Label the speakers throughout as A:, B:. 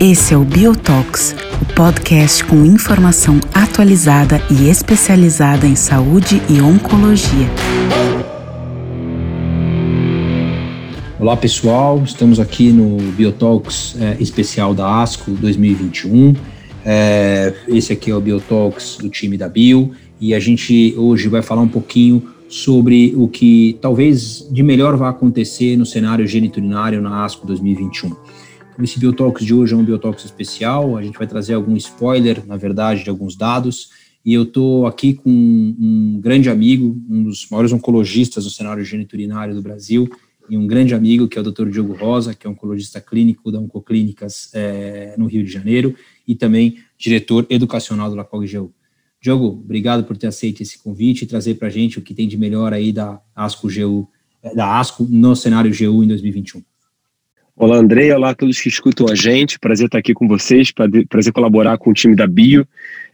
A: Esse é o Biotox, o podcast com informação atualizada e especializada em saúde e oncologia.
B: Olá pessoal, estamos aqui no Biotalks é, especial da ASCO 2021. É, esse aqui é o Biotalks do time da Bio e a gente hoje vai falar um pouquinho sobre o que talvez de melhor vai acontecer no cenário geniturinário na ASCO 2021. Esse Biotalks de hoje é um Biotalks especial, a gente vai trazer algum spoiler, na verdade, de alguns dados, e eu estou aqui com um grande amigo, um dos maiores oncologistas do cenário geniturinário do Brasil, e um grande amigo, que é o Dr. Diogo Rosa, que é oncologista clínico da Oncoclínicas é, no Rio de Janeiro, e também diretor educacional do LACOG-GU. Diogo, obrigado por ter aceito esse convite e trazer para a gente o que tem de melhor aí da ASCO-GU, da ASCO no cenário GU em 2021.
C: Olá, André. Olá a todos que escutam a gente. Prazer estar aqui com vocês, prazer colaborar com o time da Bio.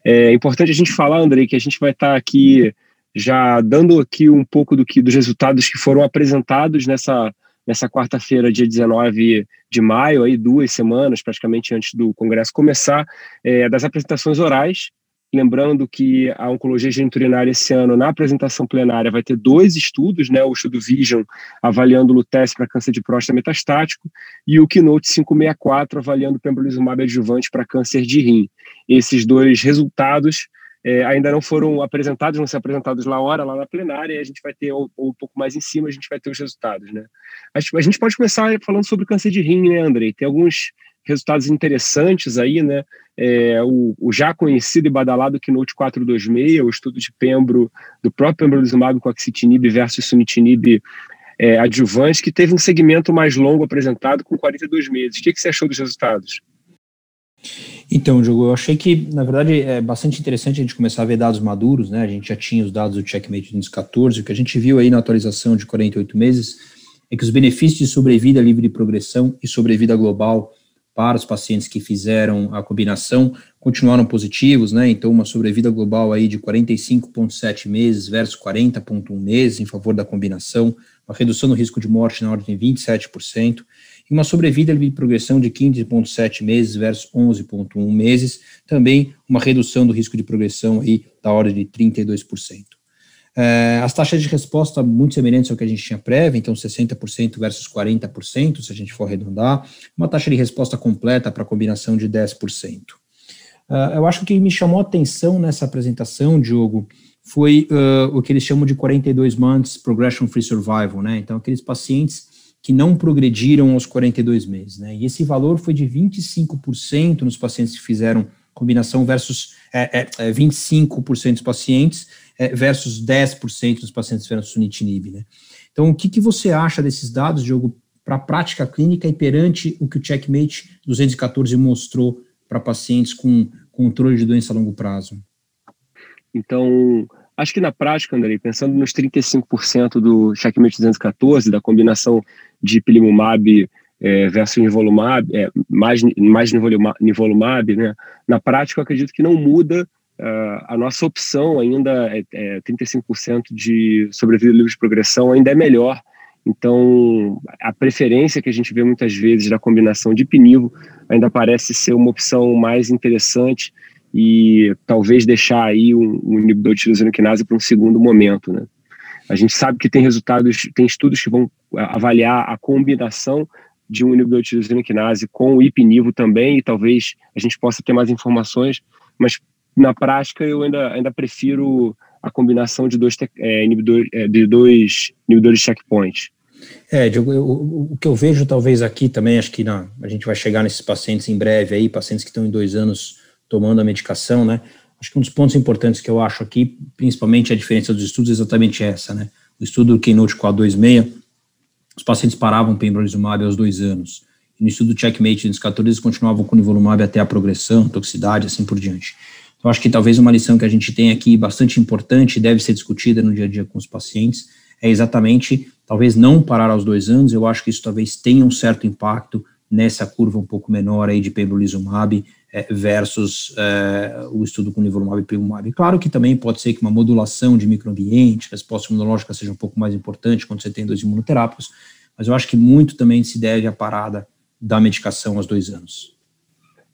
C: É importante a gente falar, André, que a gente vai estar aqui já dando aqui um pouco do que dos resultados que foram apresentados nessa nessa quarta-feira, dia 19 de maio, aí duas semanas praticamente antes do congresso começar, é, das apresentações orais Lembrando que a oncologia geniturinária esse ano, na apresentação plenária, vai ter dois estudos, né? O estudo Vision avaliando o Lutece para câncer de próstata metastático e o Keynote 564 avaliando o pembrolizumab adjuvante para câncer de rim. Esses dois resultados é, ainda não foram apresentados, vão ser apresentados lá hora, lá na plenária, e a gente vai ter, ou, ou, um pouco mais em cima, a gente vai ter os resultados, né? A gente pode começar falando sobre câncer de rim, né, Andrei? Tem alguns resultados interessantes aí, né? É, o, o, já conhecido e badalado Keynote 426, o estudo de Pembro, do próprio pembrolizumab com axitinib versus sunitinib é, adjuvante, que teve um segmento mais longo apresentado com 42 meses. O que, que você achou dos resultados?
B: Então, Diogo, eu achei que, na verdade, é bastante interessante a gente começar a ver dados maduros, né? A gente já tinha os dados do Checkmate 2014, o que a gente viu aí na atualização de 48 meses é que os benefícios de sobrevida livre de progressão e sobrevida global para os pacientes que fizeram a combinação continuaram positivos, né? Então, uma sobrevida global aí de 45,7 meses versus 40,1 meses em favor da combinação, uma redução no risco de morte na ordem de 27%, e uma sobrevida de progressão de 15,7 meses versus 11,1 meses, também uma redução do risco de progressão aí da ordem de 32%. É, as taxas de resposta muito semelhantes ao que a gente tinha prévia, então 60% versus 40%, se a gente for arredondar, uma taxa de resposta completa para a combinação de 10%. Uh, é, eu acho que me chamou a atenção nessa apresentação, Diogo, foi uh, o que eles chamam de 42 months progression free survival, né? Então, aqueles pacientes que não progrediram aos 42 meses, né? E esse valor foi de 25% nos pacientes que fizeram combinação versus é, é, 25% é, dos pacientes é, versus 10% dos pacientes tiveram sunitinib, né? Então, o que, que você acha desses dados, Diogo, para a prática clínica e perante o que o Checkmate 214 mostrou para pacientes com controle de doença a longo prazo?
C: Então, acho que na prática, Andrei, pensando nos 35% do Checkmate 214, da combinação de ipilimumab é, versus nivolumab, é, mais, mais nivolumab, né? Na prática, eu acredito que não muda Uh, a nossa opção ainda é, é 35% de sobrevida livre de progressão ainda é melhor. Então, a preferência que a gente vê muitas vezes da combinação de pinivo ainda parece ser uma opção mais interessante e talvez deixar aí um, um inibidor de tirosinoquinase para um segundo momento, né? A gente sabe que tem resultados, tem estudos que vão avaliar a combinação de um inibidor de tirosinoquinase com o ipinivo também e talvez a gente possa ter mais informações, mas na prática eu ainda, ainda prefiro a combinação de dois, é, inibidor, é, de dois inibidores checkpoint.
B: É, Diogo, eu, o que eu vejo talvez aqui também, acho que na, a gente vai chegar nesses pacientes em breve aí, pacientes que estão em dois anos tomando a medicação, né? Acho que um dos pontos importantes que eu acho aqui, principalmente a diferença dos estudos, é exatamente essa, né? O estudo do Keynote 426, os pacientes paravam pembrolizumab aos dois anos. E no estudo do Checkmate, nos 14, eles continuavam com nivolumab até a progressão, toxicidade, assim por diante. Então, acho que talvez uma lição que a gente tem aqui bastante importante deve ser discutida no dia a dia com os pacientes é exatamente, talvez não parar aos dois anos, eu acho que isso talvez tenha um certo impacto nessa curva um pouco menor aí de pembrolizumab é, versus é, o estudo com nivolumab e pimumab. Claro que também pode ser que uma modulação de microambiente, resposta imunológica seja um pouco mais importante quando você tem dois imunoterápicos, mas eu acho que muito também se deve à parada da medicação aos dois anos.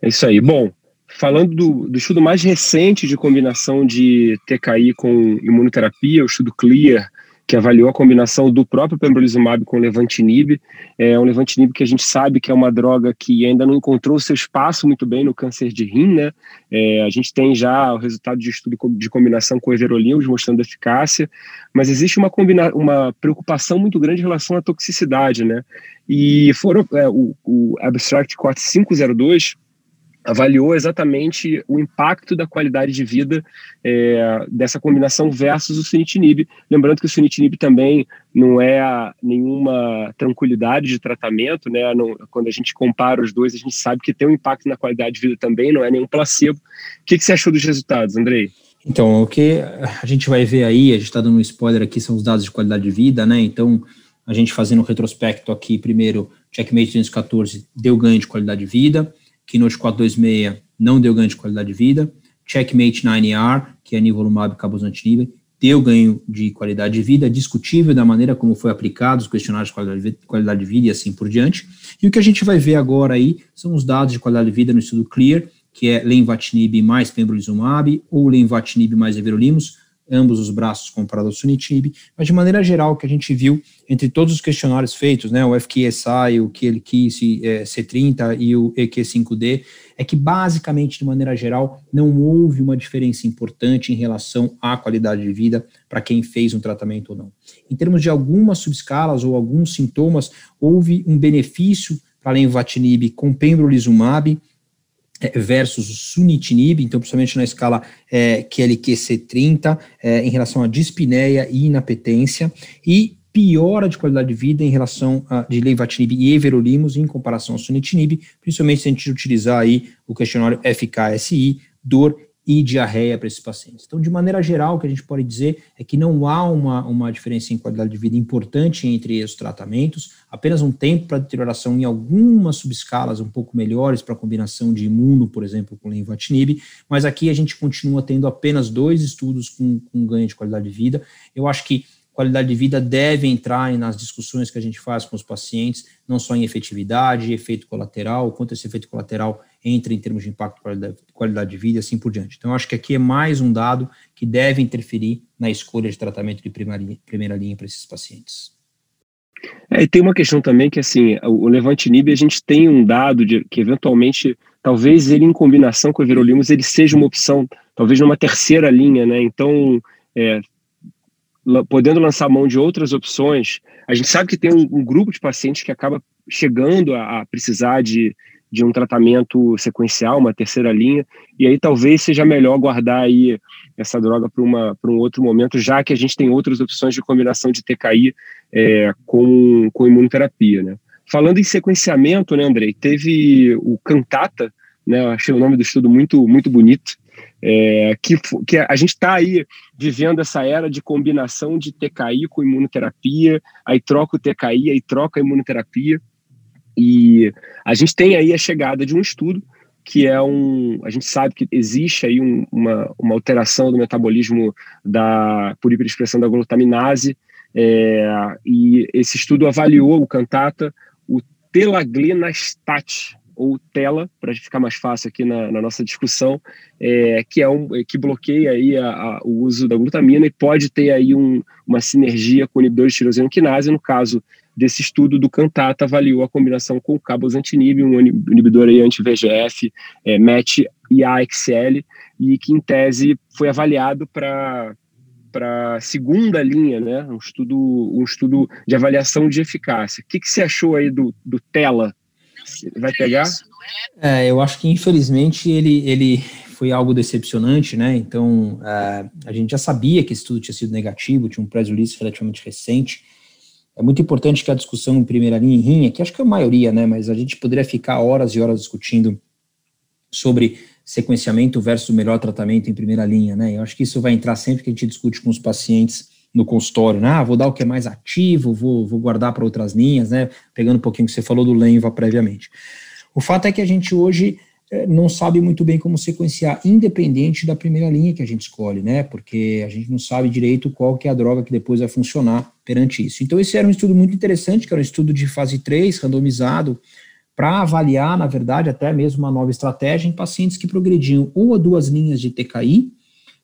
C: É isso aí. Bom, falando do, do estudo mais recente de combinação de TKI com imunoterapia, o estudo CLEAR, que avaliou a combinação do próprio pembrolizumab com levantinib. É um levantinib que a gente sabe que é uma droga que ainda não encontrou seu espaço muito bem no câncer de rim, né? É, a gente tem já o resultado de estudo de combinação com everolimus mostrando eficácia, mas existe uma, combina uma preocupação muito grande em relação à toxicidade, né? E foram, é, o, o Abstract 4502 avaliou exatamente o impacto da qualidade de vida é, dessa combinação versus o sunitinib. Lembrando que o sunitinib também não é nenhuma tranquilidade de tratamento, né? Não, quando a gente compara os dois, a gente sabe que tem um impacto na qualidade de vida também, não é nenhum placebo. O que, que você achou dos resultados, Andrei?
B: Então, o que a gente vai ver aí, a gente está dando um spoiler aqui, são os dados de qualidade de vida, né? Então, a gente fazendo um retrospecto aqui, primeiro, Checkmate 214 deu ganho de qualidade de vida, Keynote 426 não deu ganho de qualidade de vida, Checkmate 9R, que é nivolumab cabozantinib, deu ganho de qualidade de vida, discutível da maneira como foi aplicado os questionários de qualidade de vida e assim por diante. E o que a gente vai ver agora aí são os dados de qualidade de vida no estudo CLEAR, que é lenvatinib mais pembrolizumab ou lenvatinib mais everolimus, ambos os braços comparados ao sunitinib, mas de maneira geral, o que a gente viu entre todos os questionários feitos, né, o FQSI, o QLQ é, C30 e o EQ5D, é que basicamente, de maneira geral, não houve uma diferença importante em relação à qualidade de vida para quem fez um tratamento ou não. Em termos de algumas subescalas ou alguns sintomas, houve um benefício para lenvatinib com pembrolizumab, versus o sunitinib, então principalmente na escala é, QLQ-C30, é, em relação à dispneia e inapetência, e piora de qualidade de vida em relação a, de leivatinib e everolimus em comparação ao sunitinib, principalmente se a gente utilizar aí o questionário FKSI, dor e diarreia para esses pacientes. Então, de maneira geral, o que a gente pode dizer é que não há uma, uma diferença em qualidade de vida importante entre os tratamentos, apenas um tempo para deterioração em algumas subescalas um pouco melhores para combinação de imuno, por exemplo, com lenvatinib, mas aqui a gente continua tendo apenas dois estudos com, com ganho de qualidade de vida. Eu acho que qualidade de vida deve entrar nas discussões que a gente faz com os pacientes, não só em efetividade, efeito colateral, quanto esse efeito colateral entra em termos de impacto qualidade, qualidade de vida e assim por diante. Então, acho que aqui é mais um dado que deve interferir na escolha de tratamento de primeira primeira linha para esses pacientes.
C: É, e tem uma questão também que, assim, o Levantinib, a gente tem um dado de que, eventualmente, talvez ele, em combinação com o Everolimus, ele seja uma opção, talvez numa terceira linha, né? Então, é, podendo lançar mão de outras opções, a gente sabe que tem um, um grupo de pacientes que acaba chegando a, a, precisar de, de um tratamento sequencial, uma terceira linha, e aí talvez seja melhor guardar aí essa droga para um outro momento, já que a gente tem outras opções de combinação de TKI é, com, com imunoterapia, né? Falando em sequenciamento, né, Andrei, teve o Cantata, né, achei o nome do estudo muito, muito bonito, é, que, que a gente está aí vivendo essa era de combinação de TKI com imunoterapia, aí troca o TKI, aí troca a imunoterapia. E a gente tem aí a chegada de um estudo que é um. A gente sabe que existe aí um, uma, uma alteração do metabolismo da, por hiperexpressão da glutaminase, é, e esse estudo avaliou o cantata, o telaglenastat, ou tela, para ficar mais fácil aqui na, na nossa discussão, é, que é um que bloqueia aí a, a, o uso da glutamina e pode ter aí um, uma sinergia com o inibidor de tirosina quinase. No caso desse estudo do Cantata, avaliou a combinação com cabozantinib, um inibidor aí anti-VEGF, é, MET e AXL, e que em tese foi avaliado para para segunda linha, né? Um estudo, um estudo de avaliação de eficácia. O que, que você achou aí do, do Tela vai pegar?
B: É, eu acho que infelizmente ele, ele foi algo decepcionante, né? Então é, a gente já sabia que esse estudo tinha sido negativo, tinha um press release relativamente recente. É muito importante que a discussão em primeira linha em rinha, que acho que é a maioria, né? Mas a gente poderia ficar horas e horas discutindo sobre sequenciamento versus melhor tratamento em primeira linha, né? Eu acho que isso vai entrar sempre que a gente discute com os pacientes no consultório, né? Ah, vou dar o que é mais ativo, vou, vou guardar para outras linhas, né? Pegando um pouquinho que você falou do Lenva previamente. O fato é que a gente hoje não sabe muito bem como sequenciar, independente da primeira linha que a gente escolhe, né? Porque a gente não sabe direito qual que é a droga que depois vai funcionar perante isso. Então, esse era um estudo muito interessante, que era um estudo de fase 3, randomizado, para avaliar, na verdade, até mesmo uma nova estratégia em pacientes que progrediam ou a duas linhas de TKI,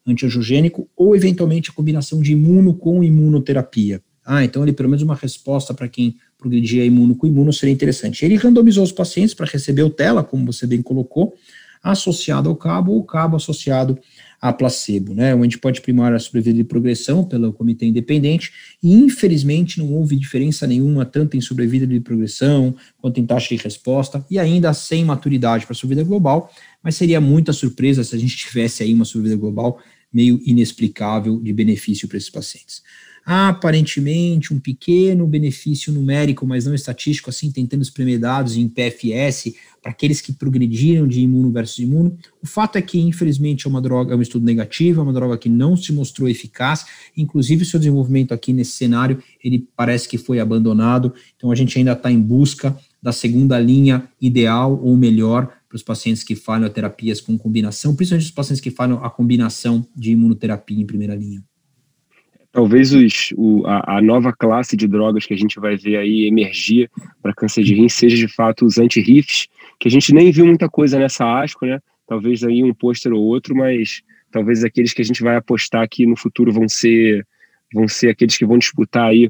B: antiangiogênico, ou eventualmente a combinação de imuno com imunoterapia. Ah, então ele pelo menos uma resposta para quem progredia imuno com imuno seria interessante. Ele randomizou os pacientes para receber o TELA, como você bem colocou, associado ao cabo ou cabo associado a placebo, né? O endpoint primário é a sobrevida de progressão pelo comitê independente e infelizmente não houve diferença nenhuma tanto em sobrevida de progressão quanto em taxa de resposta e ainda sem maturidade para sobrevida global, mas seria muita surpresa se a gente tivesse aí uma sobrevida global meio inexplicável de benefício para esses pacientes aparentemente um pequeno benefício numérico, mas não estatístico, assim, tentando espremer dados em PFS para aqueles que progrediram de imuno versus imuno. O fato é que, infelizmente, é uma droga, é um estudo negativo, é uma droga que não se mostrou eficaz, inclusive seu desenvolvimento aqui nesse cenário, ele parece que foi abandonado, então a gente ainda está em busca da segunda linha ideal ou melhor para os pacientes que falham a terapias com combinação, principalmente os pacientes que falham a combinação de imunoterapia em primeira linha
C: talvez os, o, a, a, nova classe de drogas que a gente vai ver aí emergir para câncer de rim seja de fato os anti-RIFs, que a gente nem viu muita coisa nessa ASCO, né? Talvez aí um pôster ou outro, mas talvez aqueles que a gente vai apostar que no futuro vão ser vão ser aqueles que vão disputar aí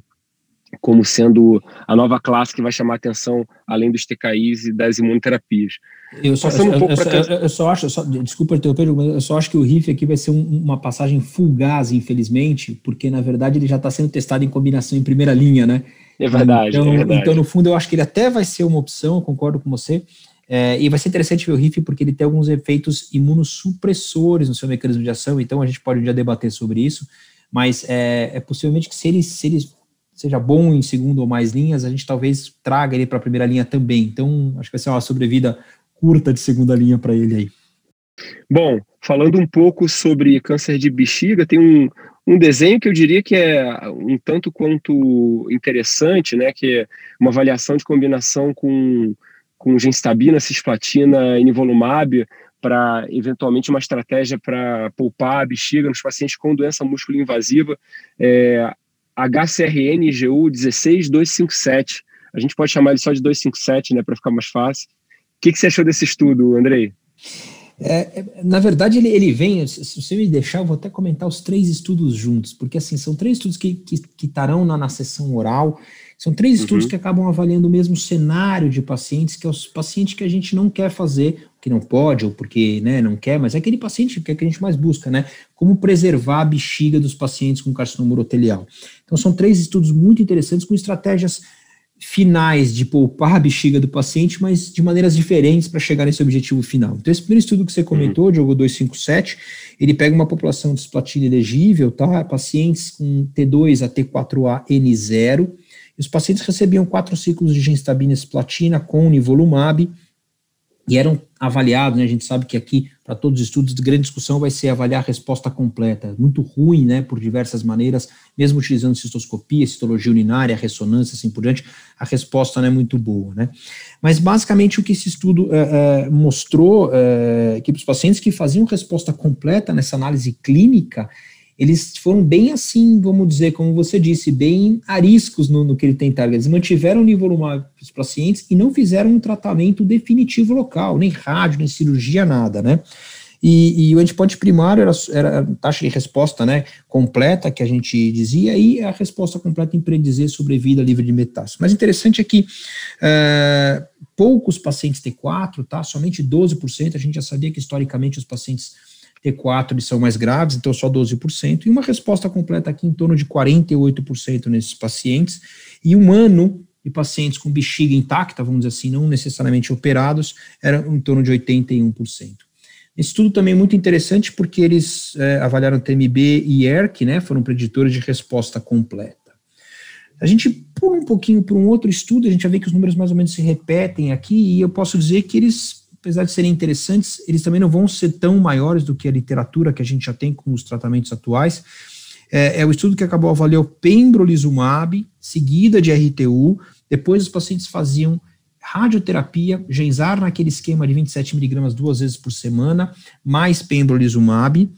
C: como sendo a nova classe que vai chamar atenção além dos TKIs e das imunoterapias.
B: Eu só, eu, um eu, eu, eu, só acho, só, desculpa interromper, mas eu só acho que o RIF aqui vai ser um, uma passagem fugaz, infelizmente, porque na verdade ele já está sendo testado em combinação em primeira linha, né?
C: É verdade,
B: então,
C: é verdade.
B: Então, no fundo, eu acho que ele até vai ser uma opção, concordo com você. É, e vai ser interessante ver o RIF porque ele tem alguns efeitos imunossupressores no seu mecanismo de ação, então a gente pode já debater sobre isso, mas é, é possivelmente que se ele, se ele seja bom em segundo ou mais linhas, a gente talvez traga ele para a primeira linha também. Então, acho que vai ser uma sobrevida curta de segunda linha para ele aí.
C: Bom, falando um pouco sobre câncer de bexiga, tem um, um desenho que eu diria que é um tanto quanto interessante, né, que é uma avaliação de combinação com, com genstabina, cisplatina e nivolumab para eventualmente uma estratégia para poupar a bexiga nos pacientes com doença músculo invasiva, é, HCRN-GU 16257. A gente pode chamar ele só de 257, né, para ficar mais fácil que, que você achou desse estudo, Andrei?
B: É, é, na verdade, ele, ele vem, se você me deixar, eu vou até comentar os três estudos juntos, porque assim, são três estudos que, que, que estarão na, na sessão oral, são três uhum. estudos que acabam avaliando o mesmo cenário de pacientes, que é os pacientes que a gente não quer fazer, que não pode, ou porque né, não quer, mas é aquele paciente que, é que a gente mais busca, né? Como preservar a bexiga dos pacientes com carcinoma urotelial. Então, são três estudos muito interessantes com estratégias finais de poupar a bexiga do paciente, mas de maneiras diferentes para chegar nesse objetivo final. Então, esse primeiro estudo que você comentou, uhum. Diogo 257, ele pega uma população de cisplatina elegível, tá? Pacientes com T2 a T4A N0, e os pacientes recebiam quatro ciclos de gemcitabina cisplatina com nivolumab, e eram avaliados, né, a gente sabe que aqui, para todos os estudos, de grande discussão vai ser avaliar a resposta completa, muito ruim, né, por diversas maneiras, mesmo utilizando cistoscopia, citologia urinária, ressonância, assim por diante, a resposta não é muito boa, né. Mas, basicamente, o que esse estudo é, é, mostrou, é, que os pacientes que faziam resposta completa nessa análise clínica, eles foram bem assim, vamos dizer, como você disse, bem ariscos no, no que ele tentaram. Eles mantiveram o nível para os pacientes e não fizeram um tratamento definitivo local, nem rádio, nem cirurgia, nada, né? E, e o endpoint primário era, era a taxa de resposta né, completa, que a gente dizia, e a resposta completa em predizer sobrevida livre de metástase. Mas interessante é que é, poucos pacientes T4, tá? Somente 12%, a gente já sabia que historicamente os pacientes T4 eles são mais graves, então só 12%, e uma resposta completa aqui em torno de 48% nesses pacientes, e um ano de pacientes com bexiga intacta, vamos dizer assim, não necessariamente operados, era em torno de 81%. Esse estudo também é muito interessante porque eles é, avaliaram TMB e ERC, né, foram preditores de resposta completa. A gente pula um pouquinho para um outro estudo, a gente já vê que os números mais ou menos se repetem aqui, e eu posso dizer que eles apesar de serem interessantes, eles também não vão ser tão maiores do que a literatura que a gente já tem com os tratamentos atuais. É, é o estudo que acabou avaliando pembrolizumab, seguida de RTU, depois os pacientes faziam radioterapia, Genzar naquele esquema de 27 miligramas duas vezes por semana, mais pembrolizumab,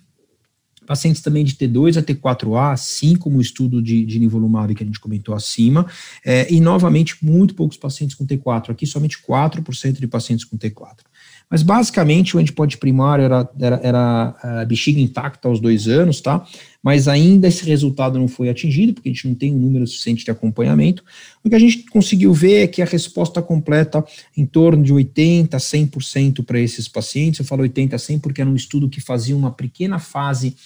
B: pacientes também de T2 a T4A, assim como o estudo de, de nivolumab que a gente comentou acima, é, e novamente muito poucos pacientes com T4, aqui somente 4% de pacientes com T4. Mas basicamente o endpoint primário era, era, era a bexiga intacta aos dois anos, tá? Mas ainda esse resultado não foi atingido, porque a gente não tem um número suficiente de acompanhamento. O que a gente conseguiu ver é que a resposta completa em torno de 80% a 100% para esses pacientes. Eu falo 80% a 100% porque era um estudo que fazia uma pequena fase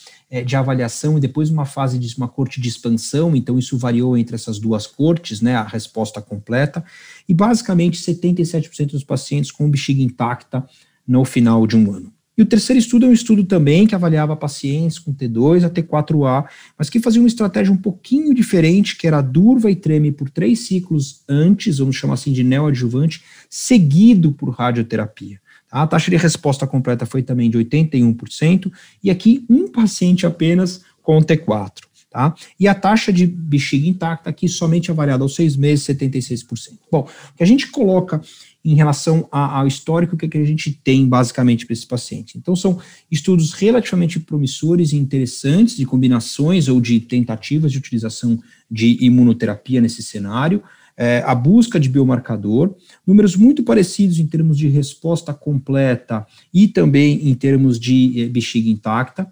B: de avaliação e depois uma fase de uma corte de expansão, então isso variou entre essas duas cortes, né, a resposta completa, e basicamente 77% dos pacientes com bexiga intacta no final de um ano. E o terceiro estudo é um estudo também que avaliava pacientes com T2 a T4A, mas que fazia uma estratégia um pouquinho diferente, que era durva e treme por três ciclos antes, vamos chamar assim de neoadjuvante, seguido por radioterapia. A taxa de resposta completa foi também de 81%, e aqui um paciente apenas com T4. Tá? E a taxa de bexiga intacta aqui somente avaliada aos seis meses, 76%. Bom, o que a gente coloca em relação ao histórico que, que a gente tem basicamente para esse paciente. Então, são estudos relativamente promissores e interessantes de combinações ou de tentativas de utilização de imunoterapia nesse cenário é, a busca de biomarcador, números muito parecidos em termos de resposta completa e também em termos de é, bexiga intacta.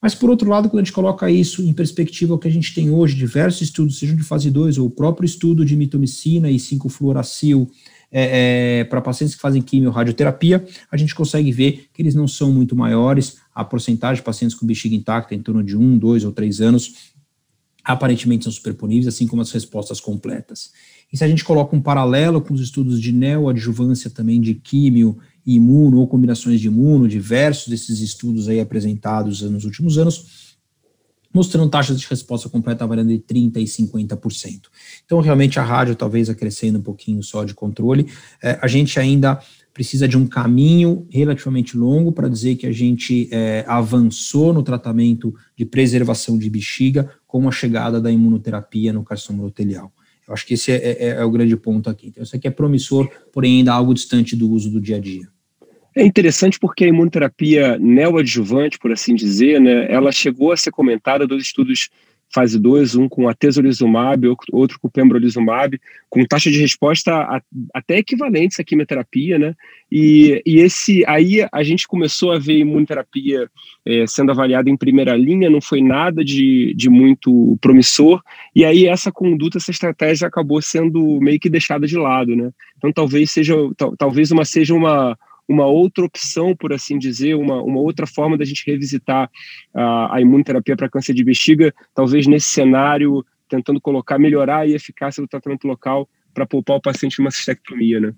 B: Mas, por outro lado, quando a gente coloca isso em perspectiva ao que a gente tem hoje, diversos estudos, sejam de fase 2 ou o próprio estudo de mitomicina e 5-fluoracil é, é, para pacientes que fazem quimio-radioterapia, a gente consegue ver que eles não são muito maiores, a porcentagem de pacientes com bexiga intacta é em torno de 1, 2 ou 3 anos, aparentemente são superponíveis, assim como as respostas completas. E se a gente coloca um paralelo com os estudos de neoadjuvância também de químio e imuno, ou combinações de imuno, diversos desses estudos aí apresentados nos últimos anos, mostrando taxas de resposta completa variando de 30% e 50%. Então, realmente, a rádio talvez acrescendo um pouquinho só de controle. É, a gente ainda precisa de um caminho relativamente longo para dizer que a gente é, avançou no tratamento de preservação de bexiga com a chegada da imunoterapia no carcinoma urotelial. Eu acho que esse é, é, é, o grande ponto aqui. Então, isso aqui é promissor, porém ainda algo distante do uso do dia a dia.
C: É interessante porque a imunoterapia neoadjuvante, por assim dizer, né, ela chegou a ser comentada dos estudos fase 2, um com atezolizumab, outro com pembrolizumab, com taxa de resposta a, até equivalentes à quimioterapia, né? E, e esse aí a gente começou a ver imunoterapia é, sendo avaliada em primeira linha, não foi nada de, de muito promissor, e aí essa conduta, essa estratégia acabou sendo meio que deixada de lado, né? Então talvez seja, talvez uma seja uma uma outra opção, por assim dizer, uma, uma outra forma da gente revisitar a, a imunoterapia para câncer de bexiga, talvez nesse cenário, tentando colocar, melhorar a eficácia do tratamento local para poupar o paciente de uma cistectomia, né?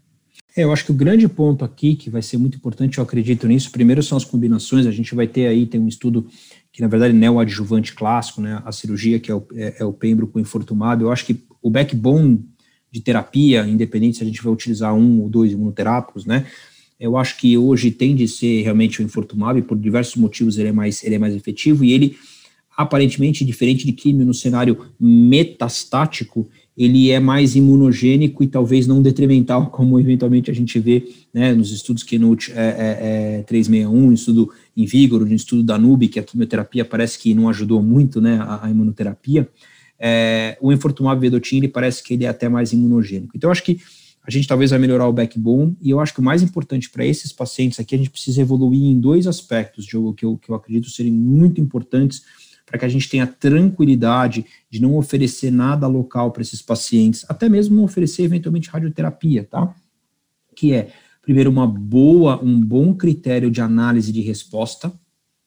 B: É, eu acho que o grande ponto aqui, que vai ser muito importante, eu acredito nisso, primeiro são as combinações, a gente vai ter aí, tem um estudo que na verdade é neoadjuvante clássico, né, a cirurgia que é o, é, é o pembro com infortumab, eu acho que o backbone de terapia, independente se a gente vai utilizar um ou dois imunoterápicos, né, eu acho que hoje tende a ser realmente o Infortumab, por diversos motivos ele é mais, ele é mais efetivo, e ele, aparentemente, diferente de químio no cenário metastático, ele é mais imunogênico e talvez não detrimental, como eventualmente a gente vê né, nos estudos Keynote é, é, é, 361, no estudo Invigor, no estudo da NUB, que a quimioterapia parece que não ajudou muito né, a, a imunoterapia. É, o Infortumab vedotin, ele parece que ele é até mais imunogênico. Então, eu acho que a gente talvez vai melhorar o backbone, e eu acho que o mais importante para esses pacientes aqui, a gente precisa evoluir em dois aspectos, Diogo, que eu, que eu acredito serem muito importantes para que a gente tenha tranquilidade de não oferecer nada local para esses pacientes, até mesmo não oferecer eventualmente radioterapia, tá? Que é, primeiro, uma boa, um bom critério de análise de resposta.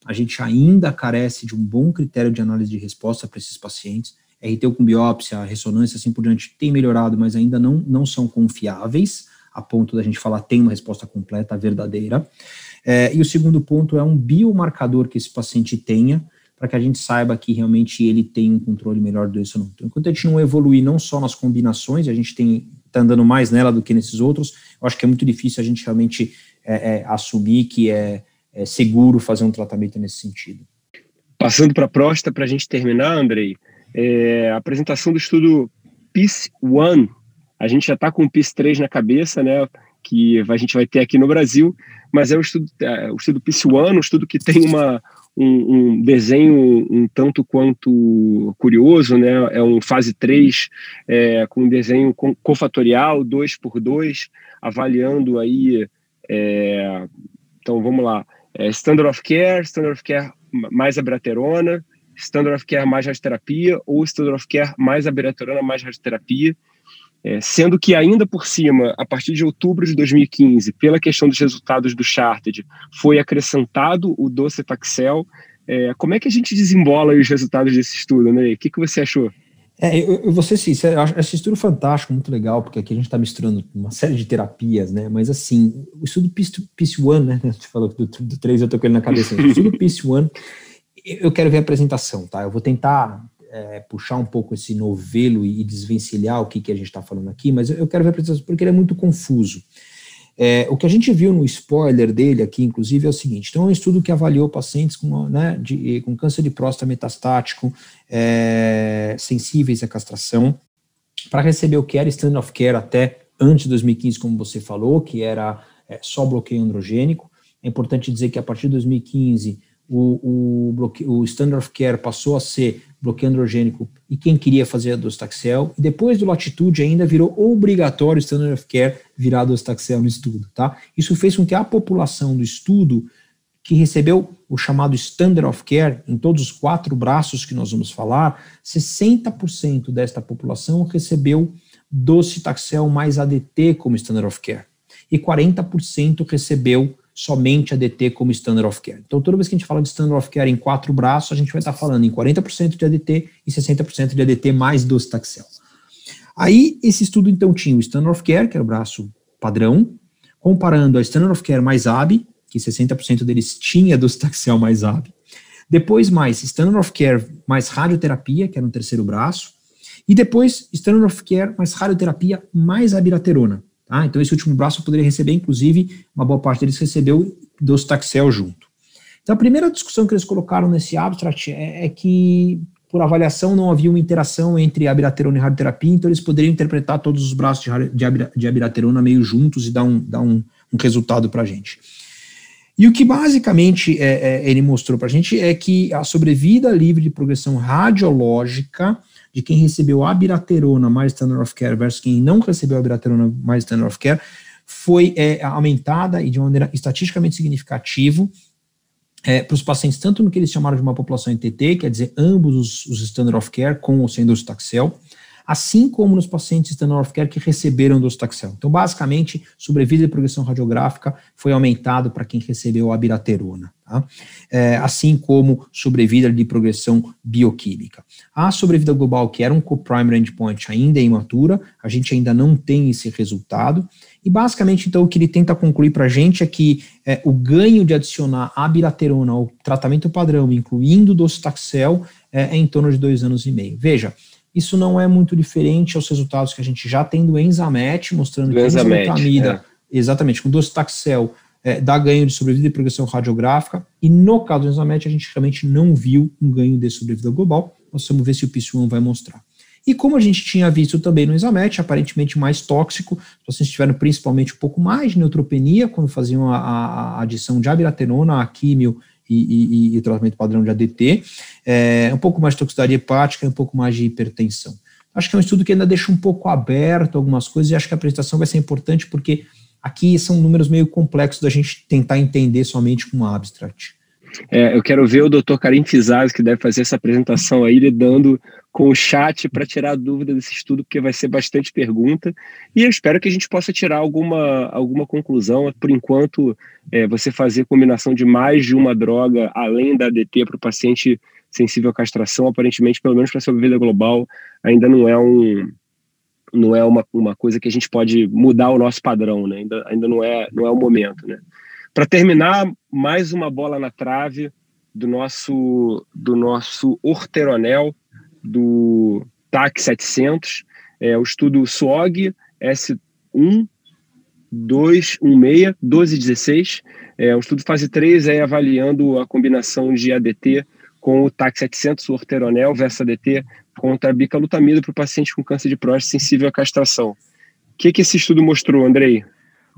B: A gente ainda carece de um bom critério de análise de resposta para esses pacientes. RT com biópsia, ressonância, assim por diante, tem melhorado, mas ainda não, não são confiáveis, a ponto da gente falar tem uma resposta completa, verdadeira. É, e o segundo ponto é um biomarcador que esse paciente tenha, para que a gente saiba que realmente ele tem um controle melhor do doença não. Então, enquanto a gente não evoluir não só nas combinações, a gente tem está andando mais nela do que nesses outros, eu acho que é muito difícil a gente realmente é, é, assumir que é, é seguro fazer um tratamento nesse sentido.
C: Passando para a próstata, para a gente terminar, Andrei, é, a apresentação do estudo Peace One, a gente já está com o PIS-3 na cabeça, né? Que a gente vai ter aqui no Brasil, mas é o estudo, é, o estudo PIS-1, um estudo que tem uma, um, um, desenho um tanto quanto curioso, né? É um fase 3 é, com um desenho cofatorial, 2 por 2 avaliando aí. É, então vamos lá. É, standard of care, standard of care mais abiraterona, standard of care mais radioterapia ou standard of care mais abiraterona mais radioterapia. É, sendo que ainda por cima, a partir de outubro de 2015, pela questão dos resultados do Charted, foi acrescentado o docetaxel. É, como é que a gente desembola os resultados desse estudo, né? O que, que você achou?
B: É, eu, eu vou ser sincero, eu acho esse estudo fantástico, muito legal, porque aqui a gente está misturando uma série de terapias, né? Mas assim, o estudo PIS-1, né? Você falou do, do 3, eu tô com ele na cabeça. O estudo PIS-1, eu quero ver a apresentação, tá? Eu vou tentar é, puxar um pouco esse novelo e, desvencilhar o que, que a gente está falando aqui, mas eu, quero ver a apresentação porque ele é muito confuso. É, o que a gente viu no spoiler dele aqui, inclusive, é o seguinte: então, é um estudo que avaliou pacientes com, né, de, com câncer de próstata metastático, é, sensíveis à castração, para receber o que era standard of care até antes de 2015, como você falou, que era é, só bloqueio androgênico. É importante dizer que a partir de 2015 o, o, o standard of care passou a ser bloqueio androgênico e quem queria fazer a docetaxel, e depois do latitude ainda virou obrigatório o standard of care virar a docetaxel no estudo, tá? Isso fez com que a população do estudo que recebeu o chamado standard of care em todos os quatro braços que nós vamos falar, 60% desta população recebeu docetaxel mais ADT como standard of care e 40% recebeu somente a DT como standard of care. Então, toda vez que a gente fala de standard of care em quatro braços, a gente vai estar falando em 40% de ADT e 60% de ADT mais docetaxel. Aí, esse estudo, então, tinha o standard of care, que era o braço padrão, comparando a standard of care mais AB, que 60% deles tinha docetaxel mais AB, depois mais standard of care mais radioterapia, que era no terceiro braço, e depois standard of care mais radioterapia mais abiraterona, Tá? Então, esse último braço poderia receber, inclusive, uma boa parte deles recebeu docetaxel junto. Então, a primeira discussão que eles colocaram nesse abstract é, é que, por avaliação, não havia uma interação entre abiraterona e radioterapia, então eles poderiam interpretar todos os braços de, de, de abiraterona meio juntos e dar um, dar um, um resultado para a gente. E o que basicamente é, é, ele mostrou para a gente é que a sobrevida livre de progressão radiológica de quem recebeu a abiraterona mais standard of care versus quem não recebeu a abiraterona mais standard of care foi é, aumentada e de maneira estatisticamente significativa é, para os pacientes, tanto no que eles chamaram de uma população NTT, quer dizer, ambos os, os standard of care com ou sem docetaxel, assim como nos pacientes standard of care que receberam docetaxel. Então, basicamente, sobrevida e progressão radiográfica foi aumentado para quem recebeu a abiraterona, tá? é, assim como sobrevida de progressão bioquímica. A sobrevida global, que era um co-primary endpoint, ainda é imatura, a gente ainda não tem esse resultado, e basicamente, então, o que ele tenta concluir para a gente é que é, o ganho de adicionar a abiraterona ao tratamento padrão, incluindo docetaxel, é, é em torno de dois anos e meio. Veja, isso não é muito diferente aos resultados que a gente já tem do Enzamet, mostrando do que
C: Enzamet,
B: a é. exatamente, com docetaxel, é, dá ganho de sobrevida e progressão radiográfica, e no caso do Enzamet, a gente realmente não viu um ganho de sobrevida global, nós vamos ver se o PIS1 vai mostrar. E como a gente tinha visto também no Enzamet, aparentemente mais tóxico, vocês tiveram principalmente um pouco mais de neutropenia, quando faziam a, a adição de abiraterona, a químio e, e, e, tratamento padrão de ADT, é, um pouco mais de toxicidade hepática e um pouco mais de hipertensão. Acho que é um estudo que ainda deixa um pouco aberto algumas coisas e acho que a apresentação vai ser importante porque aqui são números meio complexos da gente tentar entender somente com abstract.
C: É, eu quero ver o Dr. Karim Fizaz, que deve fazer essa apresentação aí, lidando com o chat para tirar dúvida desse estudo, porque vai ser bastante pergunta. E eu espero que a gente possa tirar alguma, alguma conclusão. Por enquanto, é, você fazer combinação de mais de uma droga, além da ADT, para o paciente sensível à castração, aparentemente, pelo menos para a sobrevida global, ainda não é um não é uma, uma coisa que a gente pode mudar o nosso padrão, né? ainda, ainda não, é, não é o momento. Né? Para terminar, mais uma bola na trave do nosso do nosso orteronel do TAC 700, é o estudo SWOG S1 216 1216, é um estudo fase 3 é avaliando a combinação de ADT com o TAC 700, o orteronel versus ADT contra a bicalutamida para o paciente com câncer de próstata sensível à castração. que, que esse estudo mostrou, Andrei?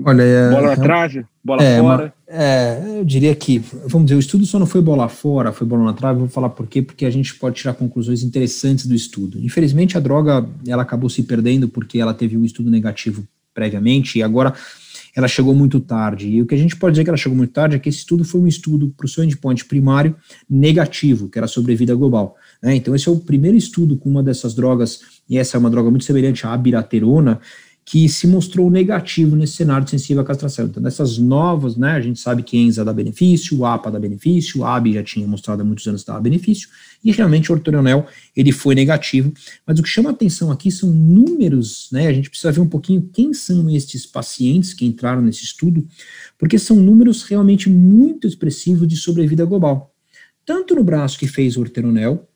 B: Olha, é,
C: bola na é, trave, bola é, fora.
B: Uma, é, eu diria que, vamos dizer, o estudo só não foi bola fora, foi bola na trave. Vou falar por quê, porque a gente pode tirar conclusões interessantes do estudo. Infelizmente, a droga ela acabou se perdendo porque ela teve um estudo negativo previamente e agora ela chegou muito tarde. E o que a gente pode dizer que ela chegou muito tarde é que esse estudo foi um estudo para o seu endpoint primário negativo, que era sobre vida global. Né? Então, esse é o primeiro estudo com uma dessas drogas, e essa é uma droga muito semelhante à abiraterona, que se mostrou negativo nesse cenário sensível à castração. Então, dessas novas, né, a gente sabe que ENZA dá benefício, o APA dá benefício, o AB já tinha mostrado há muitos anos que dava benefício, e realmente o ortoronel, ele foi negativo. Mas o que chama atenção aqui são números, né, a gente precisa ver um pouquinho quem são estes pacientes que entraram nesse estudo, porque são números realmente muito expressivos de sobrevida global. Tanto no braço que fez o orteronel,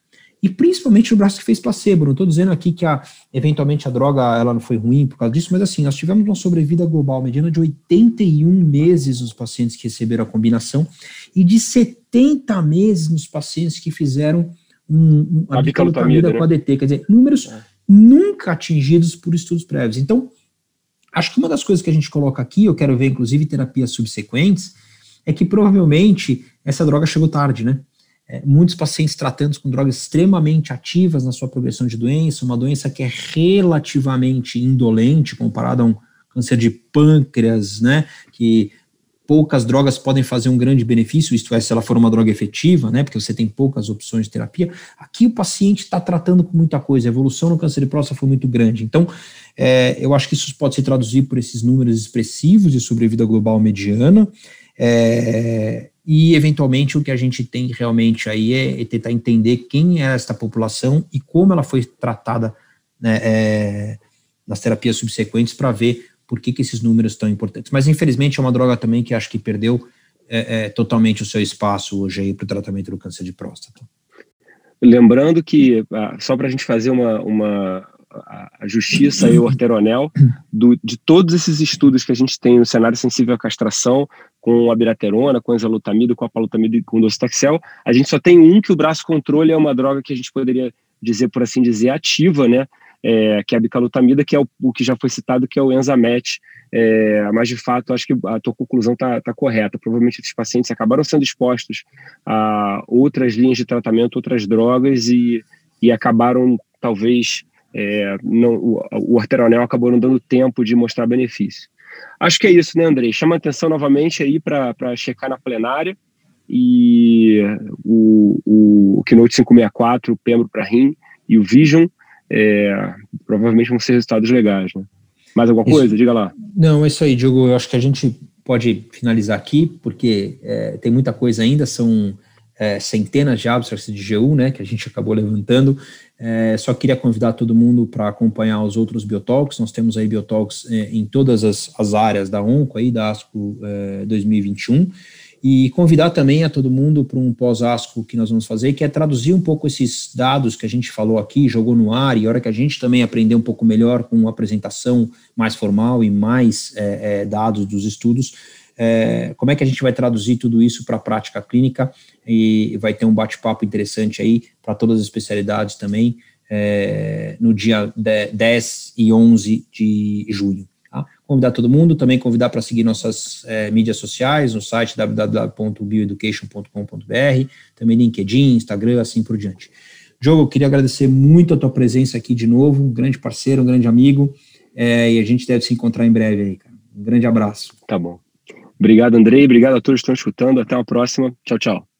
B: e principalmente no braço que fez placebo. Não estou dizendo aqui que a, eventualmente a droga ela não foi ruim por causa disso, mas assim, nós tivemos uma sobrevida global mediana de 81 meses nos pacientes que receberam a combinação e de 70 meses nos pacientes que fizeram um, um, a bicalutamida né? com ADT. Quer dizer, números é. nunca atingidos por estudos prévios. Então, acho que uma das coisas que a gente coloca aqui, eu quero ver inclusive terapias subsequentes, é que provavelmente essa droga chegou tarde, né? É, muitos pacientes tratando com drogas extremamente ativas na sua progressão de doença, uma doença que é relativamente indolente comparada a um câncer de pâncreas, né, que poucas drogas podem fazer um grande benefício, isto é, se ela for uma droga efetiva, né, porque você tem poucas opções de terapia. Aqui o paciente está tratando com muita coisa, a evolução no câncer de próstata foi muito grande. Então, é, eu acho que isso pode se traduzir por esses números expressivos de sobrevida global mediana, é, e eventualmente o que a gente tem realmente aí é, é tentar entender quem é esta população e como ela foi tratada né, é, nas terapias subsequentes para ver por que, que esses números estão importantes. Mas infelizmente é uma droga também que acho que perdeu é, é totalmente o seu espaço hoje para o tratamento do câncer de próstata.
C: Lembrando que, ah, só para a gente fazer uma, uma, a justiça e o Orteronel, do, de todos esses estudos que a gente tem no cenário sensível à castração, com a biraterona, com a exalutamida, com a palutamida e com o docetaxel, a gente só tem um que o braço controle é uma droga que a gente poderia dizer, por assim dizer, ativa, né? É, que é a bicalutamida, que é o, o, que já foi citado, que é o Enzamet, é, mas de fato acho que a tua conclusão está tá correta. Provavelmente esses pacientes acabaram sendo expostos a outras linhas de tratamento, outras drogas e, e acabaram talvez é, não, o, o acabou não dando tempo de mostrar benefício. Acho que é isso, né, Andrei? Chama atenção novamente aí para checar na plenária e o, o Keynote 564, o Pembro para RIM e o Vision, é, provavelmente vão ser resultados legais, né? Mais alguma isso. coisa? Diga lá.
B: Não, é isso aí, Diogo. Eu acho que a gente pode finalizar aqui, porque é, tem muita coisa ainda, são é, centenas de abstracts de GU, né, que a gente acabou levantando. É, só queria convidar todo mundo para acompanhar os outros Biotalks. Nós temos aí Biotalks é, em todas as, as, áreas da ONCO, aí, da ASCO 2021. É, e convidar também a todo mundo para um pós-ASCO que nós vamos fazer, que é traduzir um pouco esses dados que a gente falou aqui, jogou no ar, e a hora que a gente também aprender um pouco melhor com uma apresentação mais formal e mais é, é, dados dos estudos, é, como é que a gente vai traduzir tudo isso para a prática clínica e vai ter um bate-papo interessante aí para todas as especialidades também é, no dia 10 e 11 de junho. Tá? Convidar todo mundo, também convidar para seguir nossas é, mídias sociais no site www.bioeducation.com.br, também LinkedIn, Instagram, assim por diante. Diogo, eu queria agradecer muito a tua presença aqui de novo, um grande parceiro, um grande amigo, é, e a gente deve se encontrar em breve aí, cara. Um grande abraço.
C: Tá bom. Obrigado, Andrei. Obrigado a todos que estão escutando. Até a próxima. Tchau, tchau.